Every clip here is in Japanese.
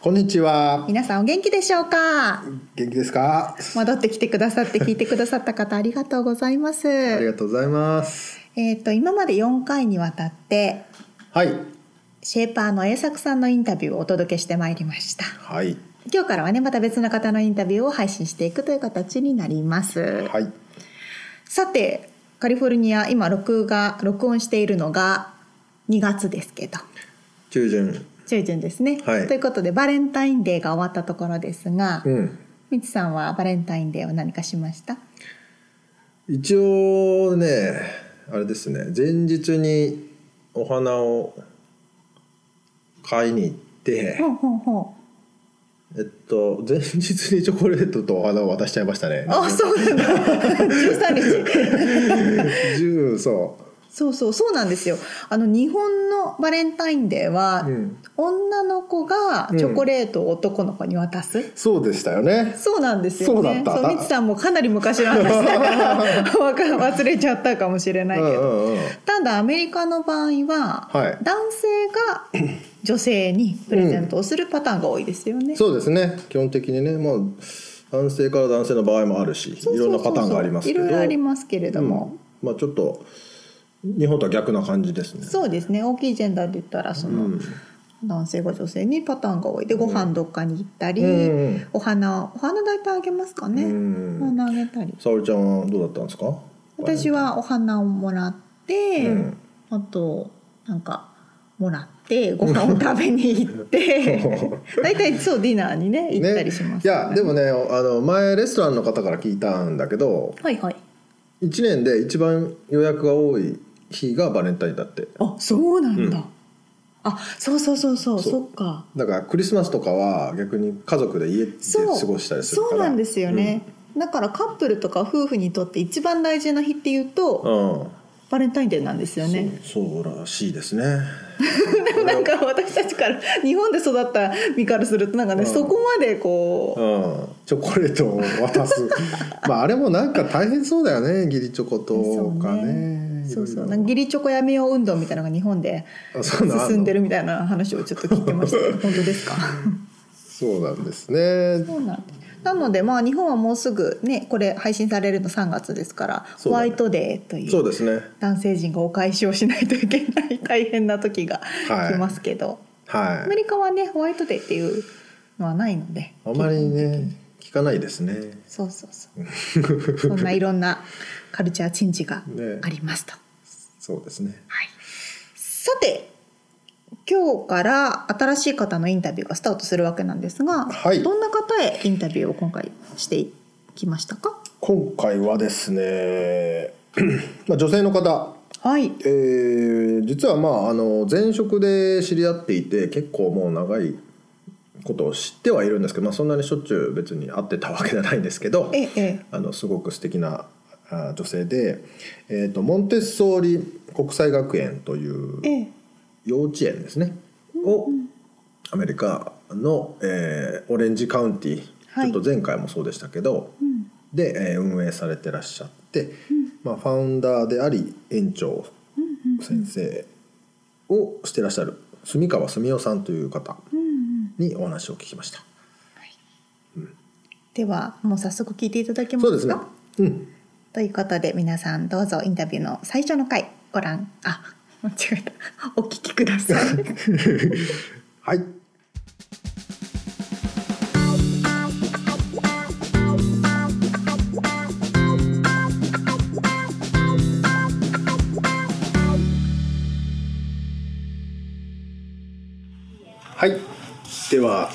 こんにちは。皆さんお元気でしょうか？元気ですか？戻ってきてくださって聞いてくださった方ありがとうございますありがとうございます。えっ、と今まで4回にわたってはい。シェーパーの栄作さんのインタビューをお届けしてまいりましたはい。今日からはねまた別の方のインタビューを配信していくという形になります、はい。さてカリフォルニア今録画録音しているのが2月ですけど中旬。中旬ですね、はい。ということでバレンタインデーが終わったところですが、うん。みつさんはバレンタインデーは何かしました？一応ね、あれですね。前日にお花を買いに行ってほ、うほうほえっと前日にチョコレートとお花を渡しちゃいましたね。うあそうなんだ。13日。十そそうそうそうなんですよ。あの日本のバレンタインデーは、うん。女の子がチョコレートを男の子に渡す、う。そうでしたよね。そうなんですよね。そうみつさんもかなり昔の話だから わか忘れちゃったかもしれないけど、うんうんうん。ただアメリカの場合は、はい。男性が女性にプレゼントをするパターンが多いですよね、そうですね。基本的にね、まあ男性から男性の場合もあるし、いろんなパターンがありますけど。いろいろありますけれども、まあちょっと日本とは逆な感じですね。そうですね。大きいジェンダーで言ったらその、うん。男性が女性にパターンが多い。でご飯どっかに行ったり、うんお花お花大体あげますかね、うんお花あげたり。沙織ちゃんはどうだったんですか？私はお花をもらって、うん。あとなんかもらってご飯を食べに行って 大体そうディナーにね行ったりします、いやでもねあの前レストランの方から聞いたんだけど、はいはい。一年で一番予約が多い日がバレンタインだって。あそうなんだ、うん。あそうそうそうそうそっか。だからクリスマスとかは逆に家族で家でそう。過ごしたりするから。そうなんですよね、だからカップルとか夫婦にとって一番大事な日っていうと、うん。うん。バレンタインデーなんですよね。そうそうらしいですね。で もなんか私たちから日本で育った身からするとなんかね、うん。そこまでこう、うん、チョコレートを渡す。まああれもなんか大変そうだよね義理チョコとかねそうそう。なんか義理チョコやめよう運動みたいなのが日本で進んでるみたいな話をちょっと聞いてました。けど本当ですか？そうなんですね。そうなんです。なのでまあ日本はもうすぐねこれ配信されるの3月ですから、ホワイトデーというそうですね。男性陣がお返しをしないといけない大変な時がはい。来ますけど、はい。アメリカはねホワイトデーっていうのはないのであまりね聞かないですね。そうそうそう。そんないろんなカルチャーチェンジがね。ありますと。そうですね。はい、さて今日から新しい方のインタビューがスタートするわけなんですが、はい。どんな方へインタビューを今回していきましたか？今回はですね まあ女性の方。はい。えー実はまああの前職で知り合っていて結構もう長いことを知ってはいるんですけど、まあ、そんなにしょっちゅう別に会ってたわけじゃないんですけどええ。えあのすごく素敵なあ女性で、えー、とモンテッソーリ国際学園というええ。幼稚園ですね、をアメリカの、えーオレンジカウンティ、はい。ちょっと前回もそうでしたけど、ん。で、えー運営されてらっしゃって、まあ、ファウンダーであり園長先生をしてらっしゃる住川澄夫さんという方にお話を聞きました。ではもう早速聞いていただけますか？そうですね。うん。ということで皆さんどうぞインタビューの最初の回ご覧あ間違えた。お聞きください。はい。はい。では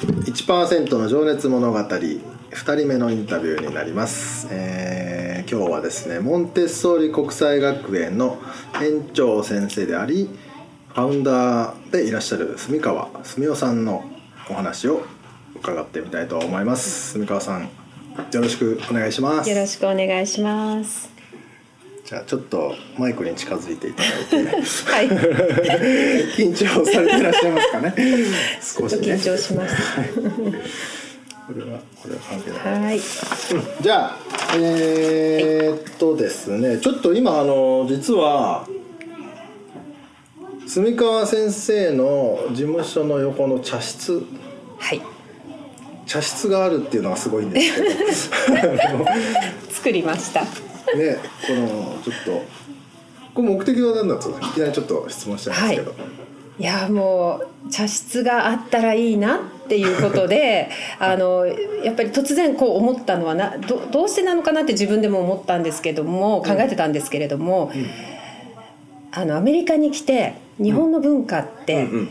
1%の情熱物語2人目のインタビューになります、えー今日はですねモンテッソーリ国際学園の園長先生でありファウンダーでいらっしゃる住川澄夫さんのお話を伺ってみたいと思います。住川さんよろしくお願いします。よろしくお願いします。じゃあちょっこマイクに近づいていただいて。はい、緊張されてらっしゃいますかね。少しね。緊張します。これはこれは関係ない。はい、じゃあえーっとですね。ちょっと今あの実は住川先生の事務所の横の茶室。はい、茶室があるっていうのがすごいんですけど。作りました。ねこのちょっとこれ目的は何だったんですかいきなりちょっと質問しちゃいますけど、い。やもう茶室があったらいいなっていうことで あのやっぱり突然こう思ったのはなどどうしてなのかなって自分でも思ったんですけども考えてたんですけれども、あのアメリカに来て日本の文化って、うんうん。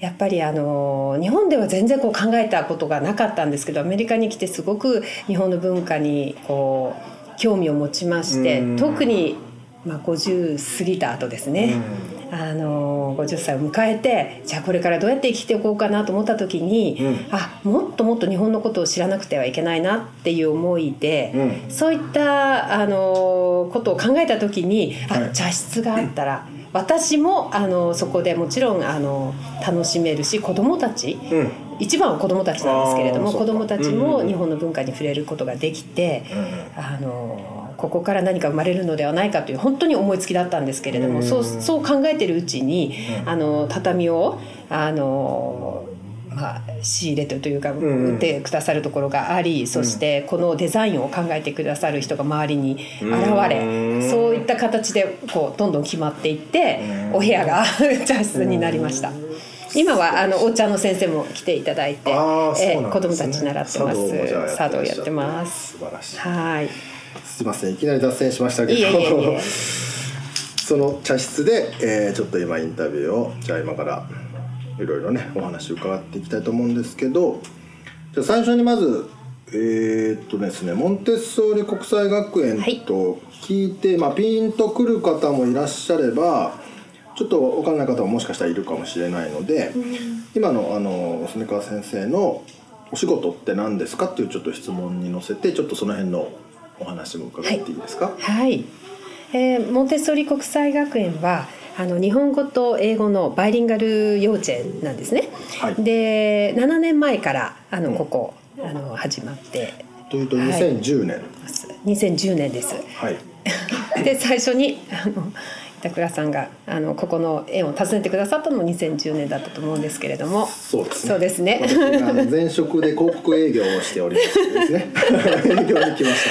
やっぱりあの日本では全然こう考えたことがなかったんですけどアメリカに来てすごく日本の文化にこう興味を持ちましてうん。特に、まあ、50過ぎた後ですね、あの50歳を迎えてじゃあこれからどうやって生きていこうかなと思った時に、うん。あもっともっと日本のことを知らなくてはいけないなっていう思いで、うそういったあのことを考えた時に、はい。あ茶室があったら私もあのそこでもちろんあの楽しめるし子どもたち、うん一番は子どもたちなんですけれども子どもたちうんうんうん。も日本の文化に触れることができて、あのここから何か生まれるのではないかという本当に思いつきだったんですけれども、うんそうそう考えてるうちに、あの畳をあのまあ、仕入れてというかんうん。売ってくださるところがあり、そしてこのデザインを考えてくださる人が周りに現れ、うんそういった形でこうどんどん決まっていって、お部屋が 茶室になりました。今はあのお茶の先生も来ていただいて、えなんですね。子供たち習ってます。茶道やってます。素晴らしい。はい。すいませんいきなり脱線しましたけど。その茶室で、えーちょっと今インタビューをじゃあ今からいろいろねお話伺っていきたいと思うんですけど。じゃあ最初にまずえーっとですねモンテッソーリ国際学園はい。と聞いて、まあ、ピンとくる方もいらっしゃればちょっと分からない方ももしかしたらいるかもしれないので、今のあの住川先生のお仕事って何ですかっていうちょっと質問に乗せてちょっとその辺のお話も伺っていいですか、はい、えーモンテッソーリ国際学園はあの日本語と英語のバイリンガル幼稚園なんですね。はい。で7年前からあのここ、あの始まって。というとはい。2010年。ます2010年です。はい、で最初にあの板倉さんがあのここの園を訪ねてくださったのも2010年だったと思うんですけれども。そうですね。そうですね。前職で広告営業をしておりましてですね。営業に来まし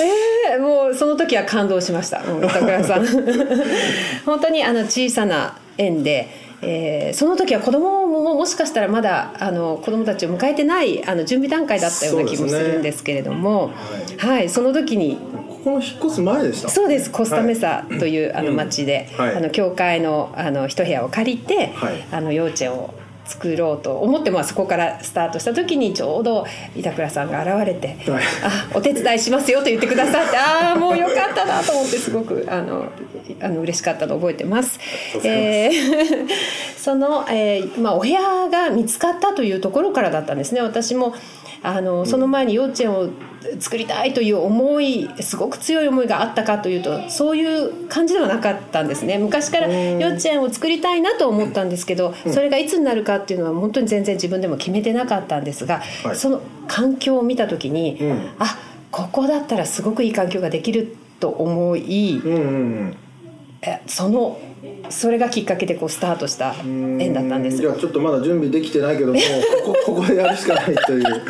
たね。えーもうその時は感動しました。板倉さん。本当にあの小さな園で、えーその時は子供ももしかしたらまだあの子供たちを迎えてないあの準備段階だったような気もするんですけれども。ははい、その時にここの引っ越す前でした？そうです。コスタメサという、あの町で、はい。あの教会のあの一部屋を借りて、はい。あの幼稚園を作ろうと思って、まあ、そこからスタートした時にちょうど板倉さんが現れて「はい。あお手伝いしますよ」と言ってくださってああもうよかったなと思ってすごくあの あの嬉しかったのを覚えてます。えー その、えーまあ、お部屋が見つかったというところからだったんですね。私もあのその前に幼稚園を作りたいという思いすごく強い思いがあったかというとそういう感じではなかったんですね。昔から幼稚園を作りたいなと思ったんですけどそれがいつになるかっていうのは本当に全然自分でも決めてなかったんですが、はい。その環境を見た時に、うん。あここだったらすごくいい環境ができると思い、うんうんえそのそれがきっかけでこうスタートしたうん。園だったんです。じゃあちょっとまだ準備できてないけども ここここでやるしかないという。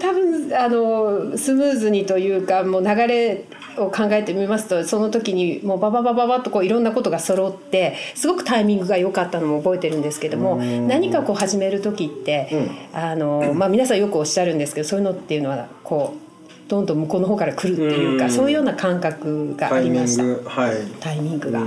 多分あのスムーズにというかもう流れを考えてみますとその時にもうバババババッとこういろんなことが揃ってすごくタイミングが良かったのも覚えてるんですけども何かこう始める時って、あのまあ、皆さんよくおっしゃるんですけどそういうのっていうのはこうどんどん向こうの方から来るっていうか、うんそういうような感覚がありました。はいタイミングが。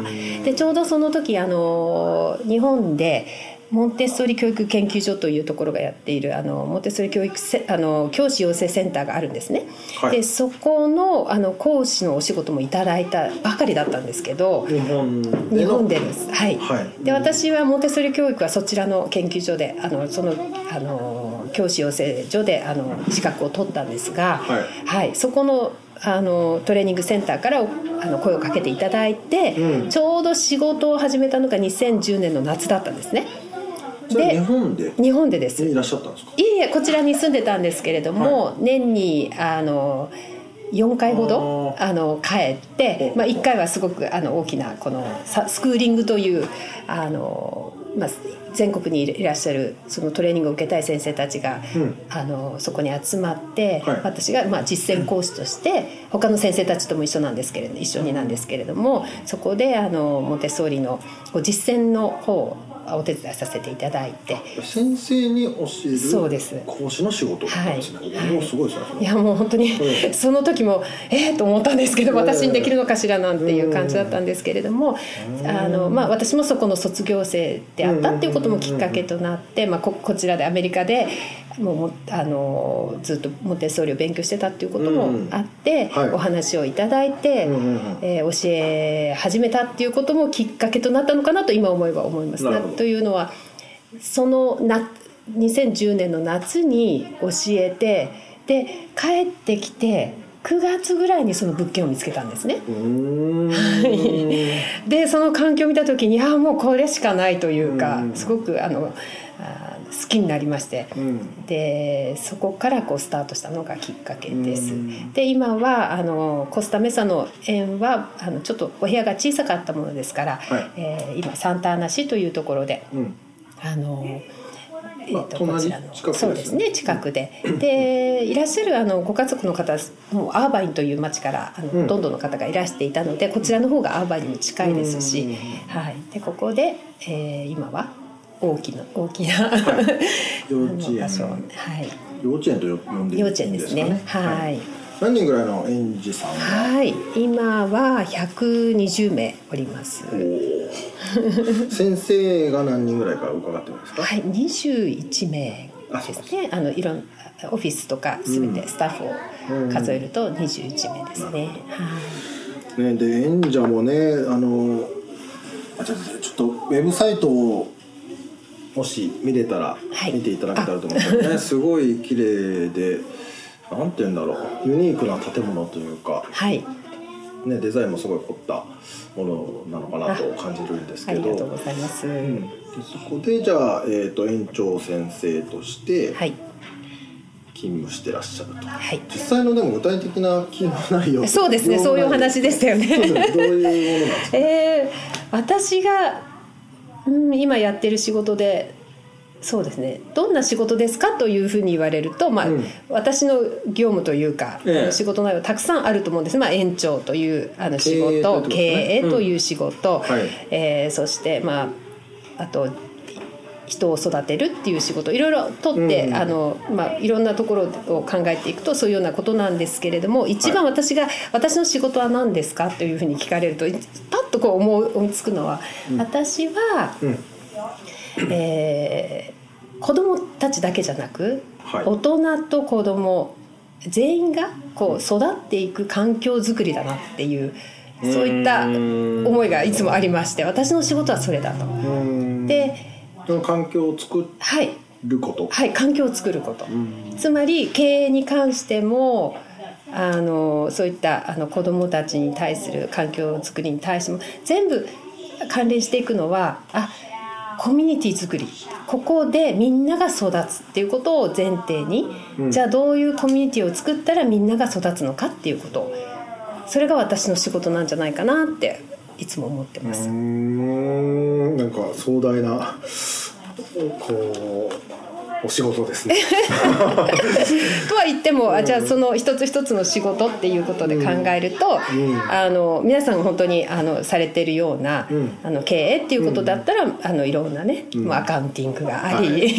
でちょうどその時あの日本でモンテッソーリ教育研究所というところがやっているあのモンテッソーリ教育せあの教師養成センターがあるんですね。はいでそこのあの講師のお仕事もいただいたばかりだったんですけど日本日本でです。はい。はいで私はモンテッソーリ教育はそちらの研究所であのそのあの教師養成所であの資格を取ったんですが、はい。そこのあのトレーニングセンターからおあの声をかけていただいて、うん。ちょうど仕事を始めたのが2010年の夏だったんですね。で日本で？日本でです。いらっしゃったんですか？いえいえこちらに住んでたんですけれども、年にあの4回ほどああの帰って、まあ、1回はすごくあの大きなこのさスクーリングというあの、まあ、全国にいらっしゃるそのトレーニングを受けたい先生たちが、うん。あのそこに集まって、はい。私がまあ実践講師として他の先生たちとも一緒なんですけれど一緒になんですけれどもそこであのモンテッソーリの実践の方をお手伝いさせていただいて。先生に教えるそうです。講師の仕事だったんですね、はい。もうすごいですねいやもう本当に、うん。その時もええと思ったんですけどうん。私にできるのかしらなんていう感じだったんですけれども、あのまあ、私もそこの卒業生であったっていうこともきっかけとなって、まあ、ここちらでアメリカでもうもあのずっとモンテッソーリを勉強してたっていうこともあって、うんはい。お話をいただいて、うんうんうん。えー教え始めたっていうこともきっかけとなったのかなと今思えば思います。なというのはそのな2010年の夏に教えてで帰ってきて9月ぐらいにその物件を見つけたんですね。でその環境を見た時にああもうこれしかないというかうん。すごくあのあー好きになりまして。うん。でそこからこうスタートしたのがきっかけです。うん。で今はあのコスタメサの園はあのちょっとお部屋が小さかったものですから、はい。えー今サンタアナ市というところでうん。あの、えまあーと隣こちらのそうですね近くで。でいらっしゃるあのご家族の方もうアーバインという町からあの、うん。ほとんどの方がいらしていたのでこちらの方がアーバインにも近いですし、うん。はい、でここで、えー今は大きな大きな、幼稚園。はい。幼稚園と呼んでいい幼稚園ですね。はい何人ぐらいの園児さんが？はい。今は120名おります。先生が何人ぐらいか伺ってもいいですか？はい。21名ですね。あのいろんオフィスとかすべてスタッフを数えると21名ですね、はい。ね、で演者もねあのあちょっとウェブサイトをもし見れたら、はい。見ていただけたらと思うんですけどねすごい綺麗でなんて言うんだろう。ユニークな建物というか、はい。ね、デザインもすごい凝ったものなのかなと感じるんですけど。ありがとうございます、うん。でそこでじゃあ、えー、と園長先生としてはい。勤務してらっしゃると、はい。実際のでも具体的な勤務内容そうですね。そういうお話でしたよね。そうですね。どういうものなんですか？えー、私が、うん、今やってる仕事でそうですね。どんな仕事ですかというふうに言われると、まあうん。私の業務というか、ええ。仕事内容たくさんあると思うんです、まあ、園長というあの仕経営ということ事。経営という仕事、はい。えーそして、まあ、あと人を育てるっていう仕事。いろいろとって、うん。あのまあ、いろんなところを考えていくとそういうようなことなんですけれども一番私が、私の仕事は何ですかというふうに聞かれるとパッとこう思いつくのは、私は、うんえー子供たちだけじゃなく、はい。大人と子供全員がこう育っていく環境づくりだなっていうそういった思いがいつもありまして私の仕事はそれだと。うん。で環境を作はい。ること、はい、環境を作ること、ん。つまり経営に関してもあのそういったあの子どもたちに対する環境づくりに対しても全部関連していくのはあコミュニティ作り。ここでみんなが育つっていうことを前提に、うん。じゃあどういうコミュニティを作ったらみんなが育つのかっていうこと。それが私の仕事なんじゃないかなっていつも思ってます。うーん。なんか壮大なこうお仕事ですね。とは言っても、あじゃあその一つ一つの仕事っていうことで考えると、あの皆さん本当にあのされてるような、あの経営っていうことだったら、あのいろんなね、まあアカウンティングがあり、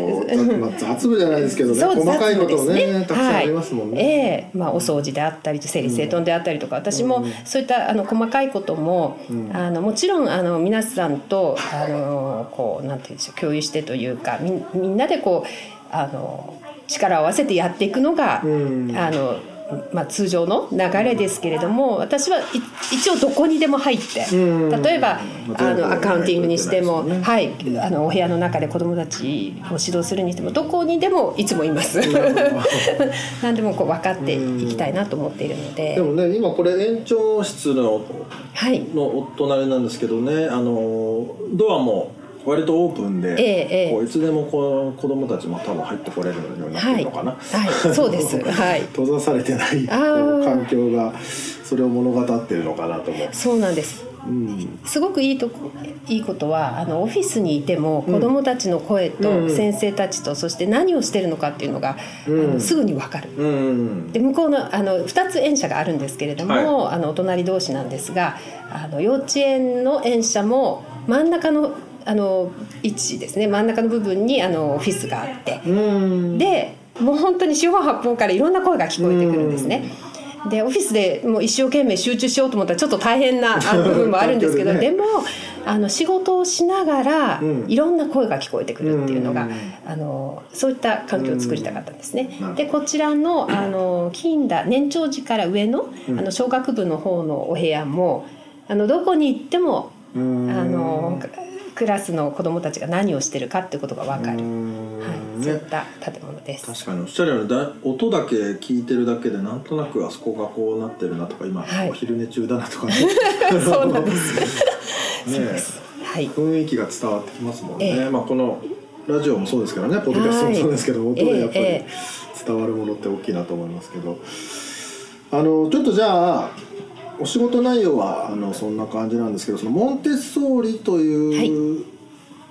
こうまあ雑務じゃないですけどね、細かいことをね雑務ですたくさんありますもんね。はい、ええ。まあお掃除であったり整理整頓であったりとか、私もそういったあの細かいことも、あのもちろんあの皆さんとあのこうなんていうんでしょう共有してというかみみんなでこうあの力を合わせてやっていくのが、ん。あのまあ、通常の流れですけれども私はい一応どこにでも入ってうん。例えばまあのアカウンティングにしても、はい、あのお部屋の中で子どもたちを指導するにしてもどこにでもいつもいます。何でもこう分かっていきたいなと思っているので。で。もね今これ園長室のはい。のお隣なんですけどねあのドアも割とオープンで、ええええこういつでもこう子供たちも多分入ってこれるようになってはい、るのかな、はい、そうです。はい。閉ざされてない環境がそれを物語ってるのかなと思う。そうなんです。うんすごくいいとこいいことはあのオフィスにいても子どもたちの声とうん先生たちとそして何をしてるのかっていうのが、うんあのすぐに分かる。うんで向こうのあの2つ園舎があるんですけれども、はあのお隣同士なんですがあの幼稚園の園舎も真ん中のあの位置ですね真ん中の部分にあのオフィスがあって。うん。でもう本当に四方八方からいろんな声が聞こえてくるんですね。でオフィスでもう一生懸命集中しようと思ったらちょっと大変な 部分もあるんですけど、ね。でもあの仕事をしながらうん。いろんな声が聞こえてくるっていうのが、うん。あのそういった環境を作りたかったんですね。うん。でこちらのあの金田年長児から上のうん。あの小学部の方のお部屋もあのどこに行ってもうん。あのクラスの子どもたちが何をしてるかってことが分かる、うん。はい、そういねった建物です。確かにおっしゃるようにだ音だけ聞いてるだけでなんとなくあそこがこうなってるなとか今、はい。お昼寝中だなとかね そうなんです。ね。はい。雰囲気が伝わってきますもんね、ええ。まあこのラジオもそうですけどねポッドキャストもそうですけど、はい音でやっぱりええ。伝わるものって大きいなと思いますけど。あのちょっとじゃあお仕事内容はあのそんな感じなんですけどそのモンテッソーリという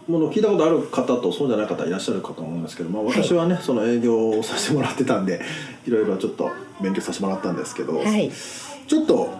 ものを聞いたことある方とそうじゃない方いらっしゃるかと思うんですけど、まあ、私はね、その営業をさせてもらってたんでいろいろちょっと勉強させてもらったんですけど、はい。ちょっと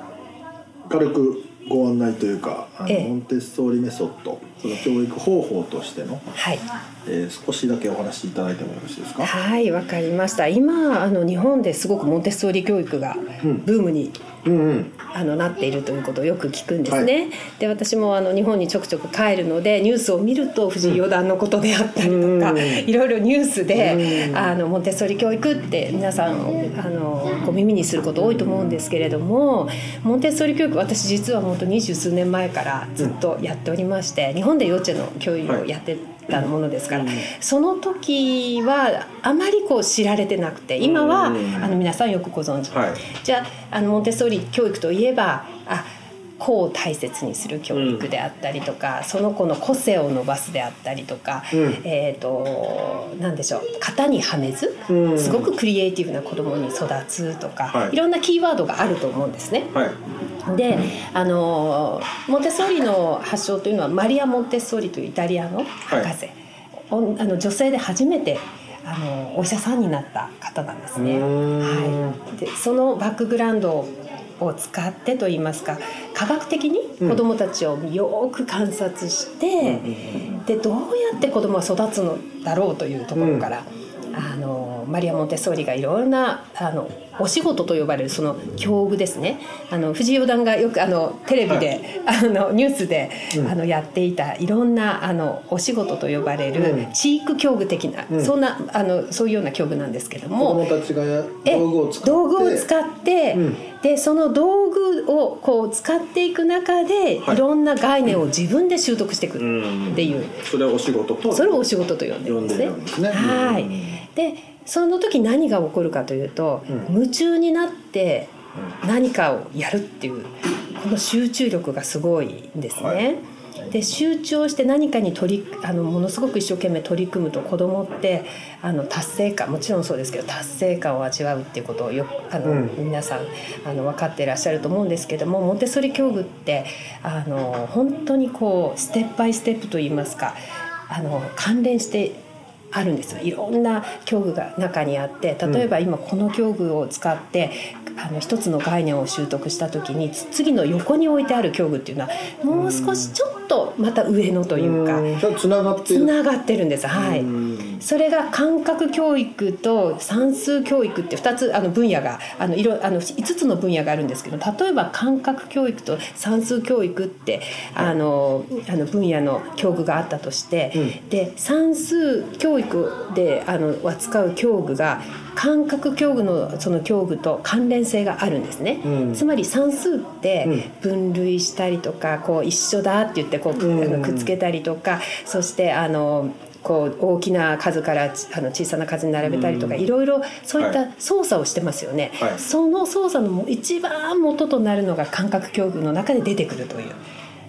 軽くご案内というかあの、ええモンテッソーリメソッドその教育方法としての、はい。えー少しだけお話しいただいてもよろしいですか？はい、わかりました。今あの日本ですごくモンテッソーリ教育がうんブームにうんうんあのなっているということをよく聞くんですね。で私もあの日本にちょくちょく帰るのでニュースを見ると藤井四段のことであったりとか、うん。いろいろニュースで、うん。あのモンテッソーリ教育って皆さんあのご耳にすること多いと思うんですけれどもモンテッソーリ教育私実は本当二十数年前からずっとやっておりまして日本で幼稚園の教育をやってたものですから、うん。その時はあまりこう知られてなくて今は、うん。あの皆さんよくご存知、はい。じゃああのモンテッソーリ教育といえばあ子を大切にする教育であったりとか、その子の個性を伸ばすであったりとか、うん。えっ、と何でしょう型にはめず、うん。すごくクリエイティブな子供に育つとか、はい。い、ろんなキーワードがあると思うんですね。はい。であのモンテッソーリの発祥というのはマリア・モンテッソーリというイタリアの博士、おあの女性で初めてあのお医者さんになった方なんですね。うーん。はい、でそのバックグラウンドを使ってといいますか科学的に子どもたちをよく観察して、でどうやって子どもは育つのだろうというところから、あのマリア・モンテッソーリがいろんなあのお仕事と呼ばれるその教具ですね。あの藤井四段がよくあのテレビで、あのニュースで、あのやっていたいろんなあのお仕事と呼ばれる、うん。チーク教具的な、うん。そんなあのそういうような教具なんですけど子も。供たちが道具を使って。道具を使って、うん。でその道具をこう使っていく中で、はい。い、ろんな概念を自分で習得していくうん。っていう、それをお仕事とそれをお仕事と呼んでるんですね。すね。はい。うん。でその時何が起こるかというと、うん。夢中になって何かをやるっていうこの集中力がすごいんですね。はい。で集中をして何かに取りあのものすごく一生懸命取り組むと子供ってあの達成感もちろんそうですけど達成感を味わうっていうことをよくあの、うん。皆さんあの分かっていらっしゃると思うんですけどもモンテッソリ教具ってあの本当にこうステップバイステップといいますかあの関連してあるんですよ。いろんな教具が中にあって例えば今この教具を使って、あの一つの概念を習得した時につ次の横に置いてある教具っていうのはもう少しちょっとまた上のというかつながってる。つながってるんです。はい。うん。それが感覚教育と算数教育って2つあの分野があのいろあの5つの分野があるんですけど例えば感覚教育と算数教育ってあのあの分野の教具があったとして、で算数教育であの扱う教具が感覚教具のその教具と関連性があるんですね、うん。つまり算数って分類したりとかこう一緒だって言ってこうく,、っつけたりとかそしてあのこう大きな数からちあの小さな数に並べたりとか、いろいろそういった操作をしてますよね、はい。その操作の一番元となるのが感覚教具の中で出てくるという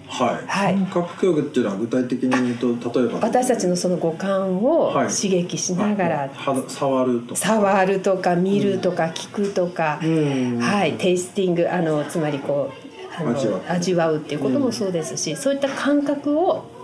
はい、はい。感覚教育っていうのは具体的に言うと例えば私たちのその五感をはい。刺激しながら、は触るとか。触るとか見るとか聞くとか、うん。はい、テイスティングあのつまりこう味わう。味わうっていうこともそうですし、そういった感覚を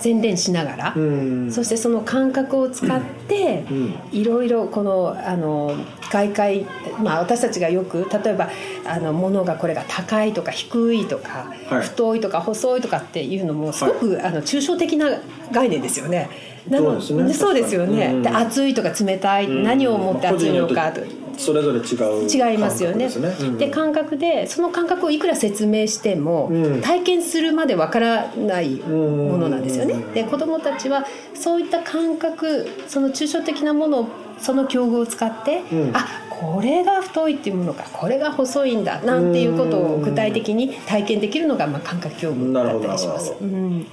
洗練しながら、うん。そしてその感覚を使ってうん。いろいろこのあの外界、まあ、私たちがよく例えばあの物がこれが高いとか低いとか、はい。太いとか細いとかっていうのもすごく、あの抽象的な概念ですよね。なのそうですね。そうですよね。確かに。で熱いとか冷たい、うん。何をもって熱いのかとそれぞれ違う違いますよね。で感覚でその感覚をいくら説明しても、うん。体験するまでわからないものなんですよね。うん。で子どもたちはそういった感覚その抽象的なものをその教具を使って、うん。あこれが太いっていうものかこれが細いんだなんていうことを具体的に体験できるのが、まあ、感覚教具だったりします。うん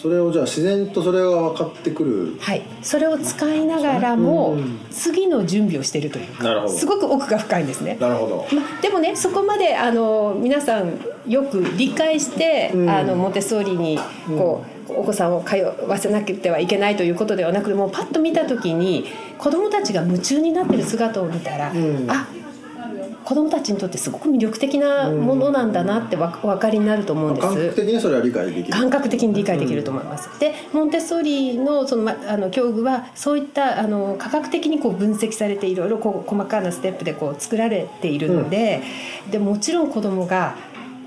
それをじゃあ自然とそれが分かってくる。はい、それを使いながらも、うん次の準備をしているという。なるほど。かすごく奥が深いんですね。なるほど。まあ、でもねそこまであの皆さんよく理解して、うん。あのモンテッソーリにこう、お子さんを通わせなくてはいけないということではなくもうパッと見た時に子どもたちが夢中になってる姿を見たら、うん。あ子どもたちにとってすごく魅力的なものなんだなってわお分かりになると思うんです。感覚的にそれは理解できる感覚的に理解できると思います。でモンテッソーリのそのまあの教具はそういったあの科学的にこう分析されていろいろこう細かなステップでこう作られているので、でもちろん子供が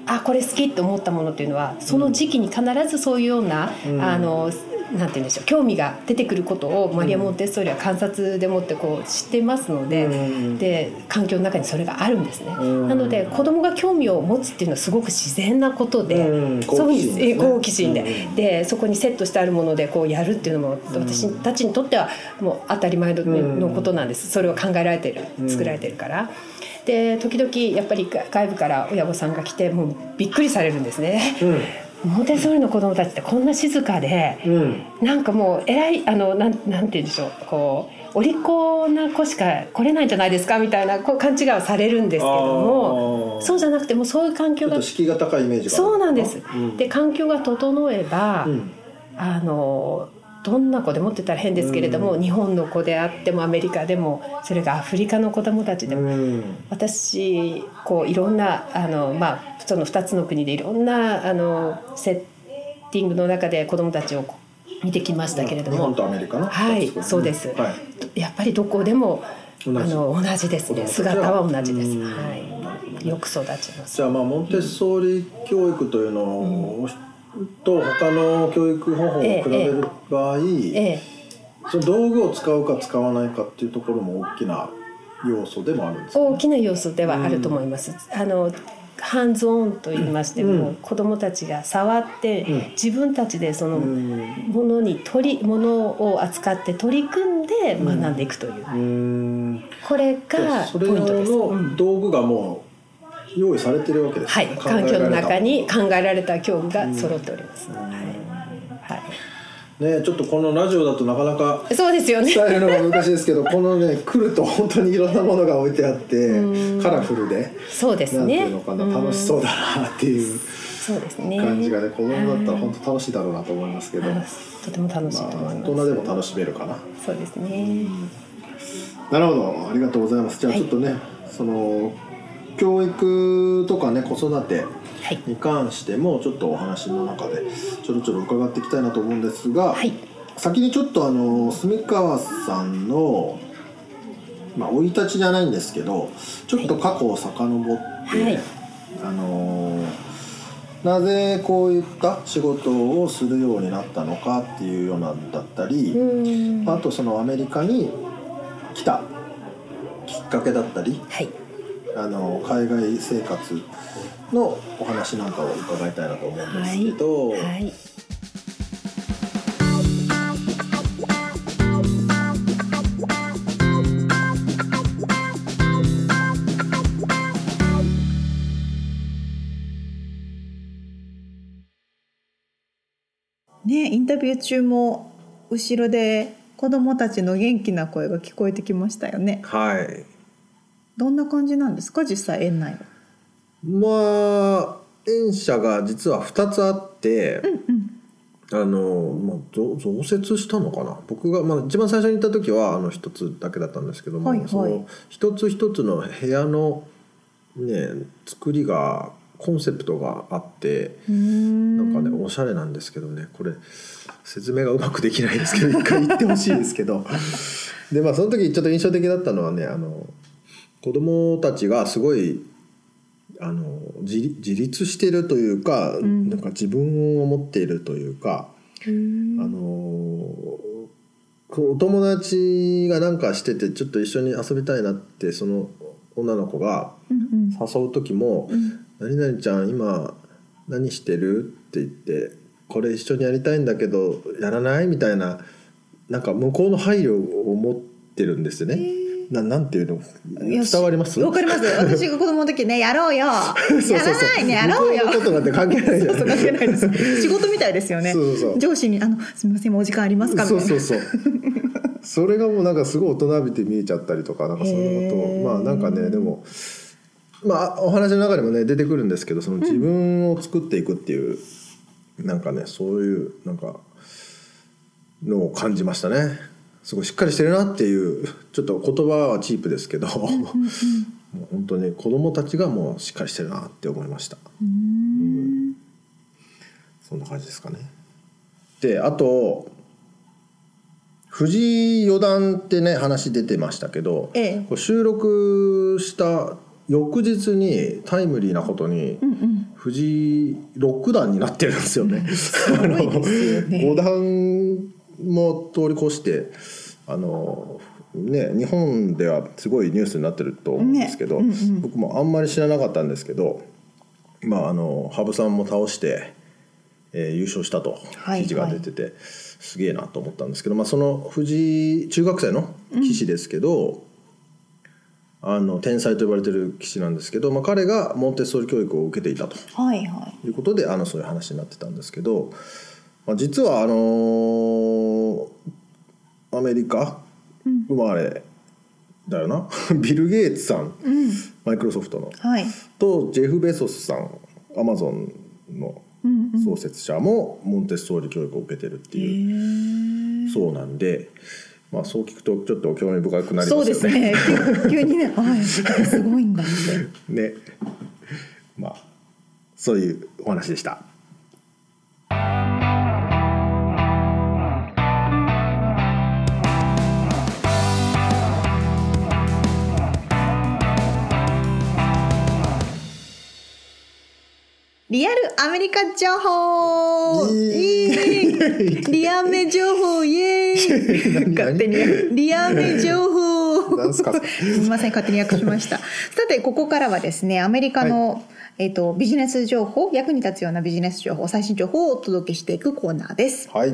あこれ好きって思ったものっていうのはその時期に必ずそういうような、うんあのなんて言うんでしょう興味が出てくることをマリア・モンテッソーリは観察でもってこう知ってますので、うん。で環境の中にそれがあるんですね。うん。なので子供が興味を持つっていうのはすごく自然なことで、うん。好好奇心で、うん。でそこにセットしてあるものでこうやるっていうのも私たちにとってはもう当たり前の,、ことなんです。それを考えられてるうん。作られてるから。で時々やっぱり外部から親御さんが来てもうびっくりされるんですね。モンテッソーリの子供たちってこんな静かで、うん。うんなんかもう偉いあのなんなんて言うんでしょう。こうお利口な子しか来れないんじゃないですかみたいなこう勘違いをされるんですけどもそうじゃなくてもうそういう環境が敷居が高いイメージがそうなんです。うん。で環境が整えば、うん。あのどんな子でもって言ったら変ですけれども、日本の子であってもアメリカでもそれがアフリカの子どもたちでも、うん。私こういろんなあの、まあ、その2つの国でいろんなあのセッティングの中で子どもたちを見てきましたけれども日本とアメリカのはいそうです。はい。やっぱりどこでも同じ。あの同じですね。姿は同じです。うん。はい、よく育ちます。じゃあまあモンテッソーリ教育というのを、と他の教育方法を比べる場合、ええその道具を使うか使わないかっていうところも大きな要素でもあるんですか大きな要素ではあると思います。あのハンズオンと言いましても、うん。子どもたちが触って、うん。自分たちでそのうん。ものに取りものを扱って取り組んで学んでいくという、うん。これがポイントです。の道具がもう用意されてるわけですはい、ね環境の中に考考えられた教具が揃っております。はい、はい。えられたねちょっとこのラジオだとなかなかそうですよね。伝えるのが難しいですけどこのね来ると本当にいろんなものが置いてあってうん。カラフルでそうですね。なんていうのかな楽しそうだなっていうそうですね。感じがね子供だったら本当楽しいだろうなと思いますけど、まあとても楽しいとあ、思います。大人でも楽しめるかな。そうですね。なるほど。ありがとうございます。じゃあはい。ちょっとね、その教育とかね子育てはい。に関してもちょっとお話の中でちょろちょろ伺っていきたいなと思うんですが、はい。先にちょっとあの住川さんのまあ生い立ちじゃないんですけどちょっと過去を遡って、はいあのなぜこういった仕事をするようになったのかっていうようなんだったり、うんあとそのアメリカに来たきっかけだったりはいあの海外生活のお話なんかを伺いたいなと思うんですけど、はい。ねインタビュー中も後ろで子供たちの元気な声が聞こえてきましたよね。はいどんな感じなんですか実際園内は？まあ園舎が実は2つあって、あの、まあ、増増設したのかな？僕が、まあ、一番最初に行った時はあの1つだけだったんですけども、はいはい。その一つ一つの部屋のね作りがコンセプトがあってなんかねおしゃれなんですけどね。これ説明がうまくできないですけど一回言ってほしいですけど。でまあその時ちょっと印象的だったのはねあの子供たちがすごいあの自立してるというか、なんか自分を持っているというか、あのこうお友達がなんかしててちょっと一緒に遊びたいなってその女の子が誘う時も「何々ちゃん今何してる?」って言って「これ一緒にやりたいんだけどやらない?」みたいななんか向こうの配慮を持ってるんですよね。ななんていうの？伝わります？わかります。私が子供の時ね やろうよ。そうそうそう。やらないねやろうよ。向ことなんて関係ないじゃんそう関係ないです。仕事みたいですよね。そうそう。そう上司にあの「すみませんもうお時間ありますか?」みたいなそう。そうそうそれがもうなんかすごい大人びて見えちゃったりとかなんかそういうのへー。とまあなんかねでもまあお話の中にもね出てくるんですけどその自分を作っていくっていう、なんかねそういうなんかのを感じましたねすごいしっかりしてるなっていう ちょっと言葉はチープですけど、もう本当に子供たちがもうしっかりしてるなって思いました。うん。そんな感じですかね。であと藤井四段ってね話出てましたけど、ええ。収録した翌日にタイムリーなことに、藤井六段になってるんですよね。あのごいですよね。五段も通り越してあのね日本ではすごいニュースになってると思うんですけど、ねうんうん。僕もあんまり知らなかったんですけど、まああの羽生さんも倒して、えー優勝したとはい記事が出てて、すげえなと思ったんですけど、まあ、その藤井中学生の棋士ですけど、あの天才と呼ばれてる棋士なんですけど、まあ、彼がモンテッソーリ教育を受けていたと。はいはい。ということであのそういう話になってたんですけど、まあ、実はあのーアメリカ生まれだよな、ビル・ゲイツさん、マイクロソフトの。はい。とジェフ・ベソスさんアマゾンの創設者もモンテッソーリ教育を受けてるっていう、そうなんで、まあ、そう聞くとちょっと興味深くなりそうますよね。ですね。急 急にね。はい。すごいんだ。ってね。まあそういうお話でした。リアルアメリカ情報イエーイリアメ情報イエーイ勝手にリアメ情報すみません勝手に訳しましたさてここか？らはですねアメリカの、えっとビジネス情報役に立つようなビジネス情報最新情報をお届けしていくコーナーです。はい。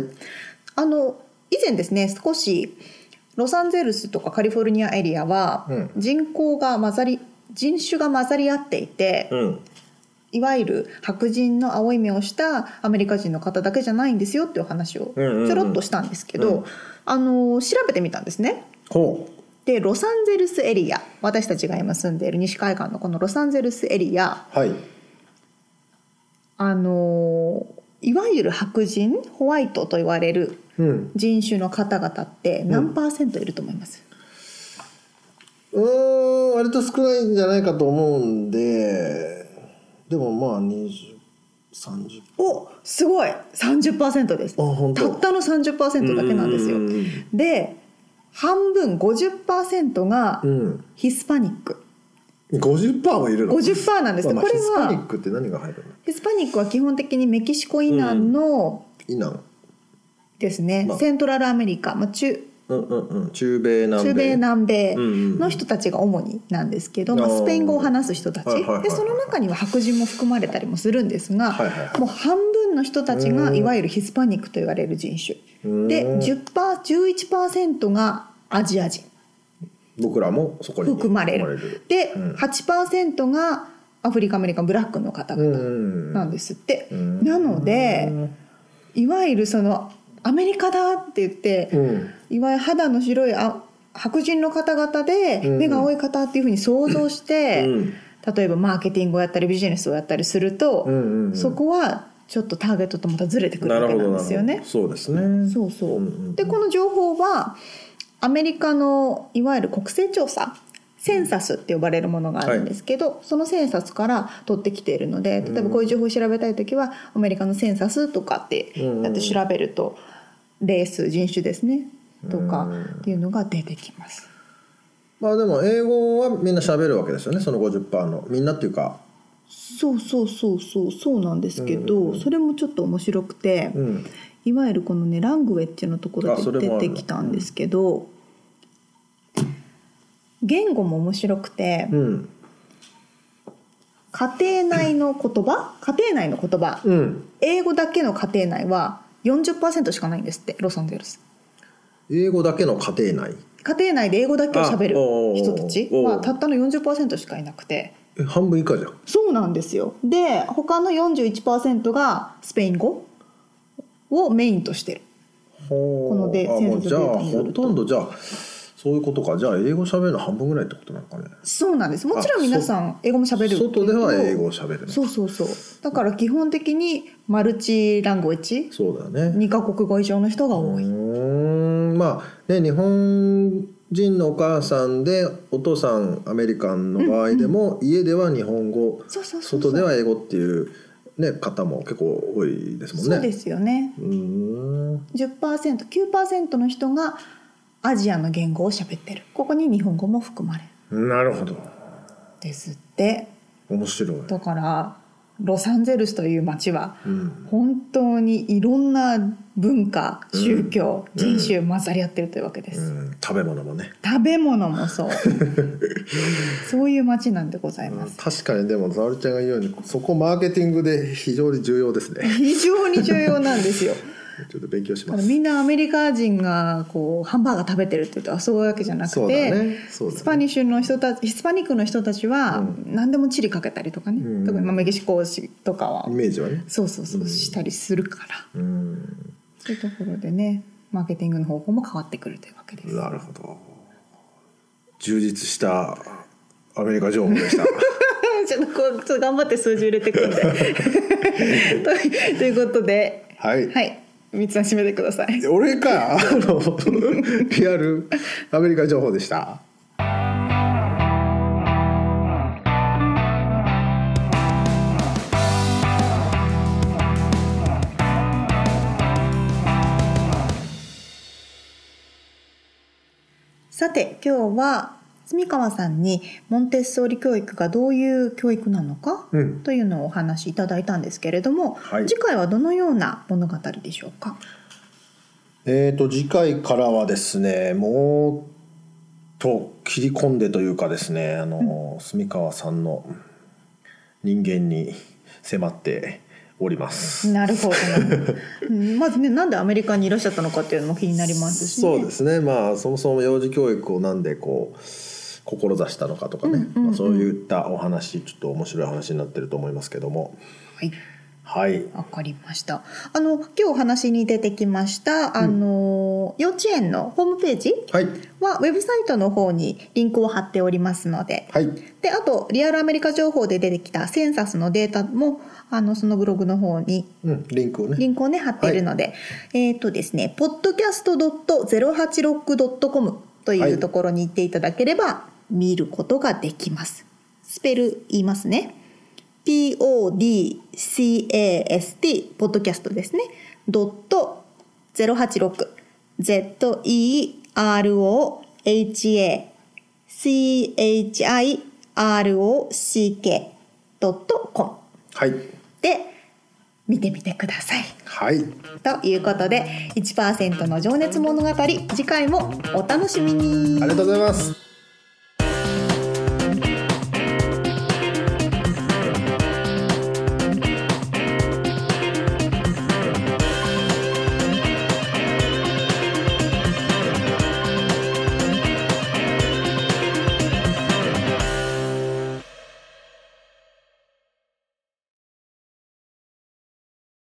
あの以前ですね少しロサンゼルスとかカリフォルニアエリアはうん。人口が混ざり人種が混ざり合っていて、うんいわゆる白人の青い目をしたアメリカ人の方だけじゃないんですよっていう話をちうんうんうん。ょろっとしたんですけど、うん。あの調べてみたんですね。ほでロサンゼルスエリア私たちが今住んでいる西海岸のこのロサンゼルスエリア。うはい。あのいわゆる白人ホワイトと言われるうん。人種の方々って何パーセントいると思います、うーん割と少ないんじゃないかと思うんででもまあ20 30おすごい。30%です。たったの30%だけなんですよ。うんで半分50%がうん。ヒスパニック。50%もいるの？50%なんですまあまあこれはヒスパニックって何が入るの？ヒスパニックは基本的にメキシコ以南のイナン。ですね、まあ。セントラルアメリカ、まあ、中うんうんうん。中米南米。中米南米の人たちが主になんですけど、まあ、スペイン語を話す人たち。でその中には白人も含まれたりもするんですが、もう半分の人たちがうんいわゆるヒスパニックと言われる人種。うん。で10%、11%がアジア人。僕らもそこに含まれる。で、うん。8%がアフリカアメリカンブラックの方う々んなんですって。うん。なのでいわゆるそのアメリカだって言って、うんいわゆる肌の白いあ白人の方々でうん。目が青い方っていうふうに想像して、うん。例えばマーケティングをやったりビジネスをやったりすると、うんうんうん。そこはちょっとターゲットとまたずれてくるなわけなんですよね。そうですね。そうそう、うんうんでこの情報はアメリカのいわゆる国勢調査センサスって呼ばれるものがあるんですけど、そのセンサスから取ってきているので例えばこういう情報を調べたい時はアメリカのセンサスとかってやって調べると、レース人種ですねとかっていうのが出てきます。まあでも英語はみんな喋るわけですよねその50%の。みんなっていうか。そうそうそうそうそうなんですけど、それもちょっと面白くて、うん。いわゆるこのねラングウェッジのところで出てきたんですけど言語も面白くてうん。家庭内の言葉家庭内の言葉。うん。英語だけの家庭内は40%しかないんですってロサンゼルス英語だけの家庭内。家庭内で英語だけを喋る人たち。はたったの40%しかいなくて。え半分以下じゃん。そうなんですよ。で他の41%がスペイン語をメインとしてる。このデータによほると。とんどじゃあそういうことか。じゃあ英語喋るの半分ぐらいってことなのかね。そうなんです。もちろん皆さん英語も喋る外では英語を喋るのそうそうそう。だから基本的にマルチランゴエッジそうだよね。2カ国語以上の人がう多い、ーん。まあね日本人のお母さんでお父さんアメリカンの場合でも、家では日本語外では英語っていう、ね、方も結構多いですもんね。そうですよね。うーん。10%9% の人がアジアの言語を喋ってる。ここに日本語も含まれる。なるほど。ですって。面白い。だからロサンゼルスという街はうん。本当にいろんな文化宗教、人種混ざり合ってるというわけです、うん、食べ物もね。食べ物もそう。そういう街なんでございます、確かにでも沙織ちゃんが言うようにそこマーケティングで非常に重要ですね。非常に重要なんですよ ちょっと勉強します。みんなアメリカ人がこうハンバーガー食べてるって言うとあそういうわけじゃなくて、ね。ね。スパニッシュの人たちヒスパニックの人たちはうん。何でもチリかけたりとかね、うん。特にまあメキシコとかは。イメージはね。そうそうそうしたりするから、うん。そういうところでねマーケティングの方法も変わってくるというわけです。なるほど。充実したアメリカ情報でした。ちょっとこうちょっと頑張って数字入れてくんで。と ということで。はい。はい三つさん締めてください。俺か。あ のリアル。アメリカ情報でした。さて今日は住川さんにモンテッソーリ教育がどういう教育なのか、うん。というのをお話しいただいたんですけれども、はい。次回はどのような物語でしょうか？えー、と次回からはですねもっと切り込んでというかですねあの、住川さんの人間に迫っております。なるほど。なうんまずねなんでアメリカにいらっしゃったのかっていうのも気になりますし、ね、そうですね。まあそもそも幼児教育をなんでこう志したのかとかね、まあ、そういったお話ちょっと面白い話になってると思いますけども。はい。はい。わかりました。あの今日お話に出てきましたあの、幼稚園のホームページはい。はウェブサイトの方にリンクを貼っておりますので、はい。であとリアルアメリカ情報で出てきたセンサスのデータもあのそのブログの方にうん、リンクをね。リンクをね貼っているので、えっ、とですね podcast.086.com とはいいうところに行っていただければ見ることができます。スペル言いますね。podcast ポッドキャストですね。ドット086 zerohachirock ドットコム。はい。で見てみてください。はい。ということで1%の情熱物語次回もお楽しみに。ありがとうございます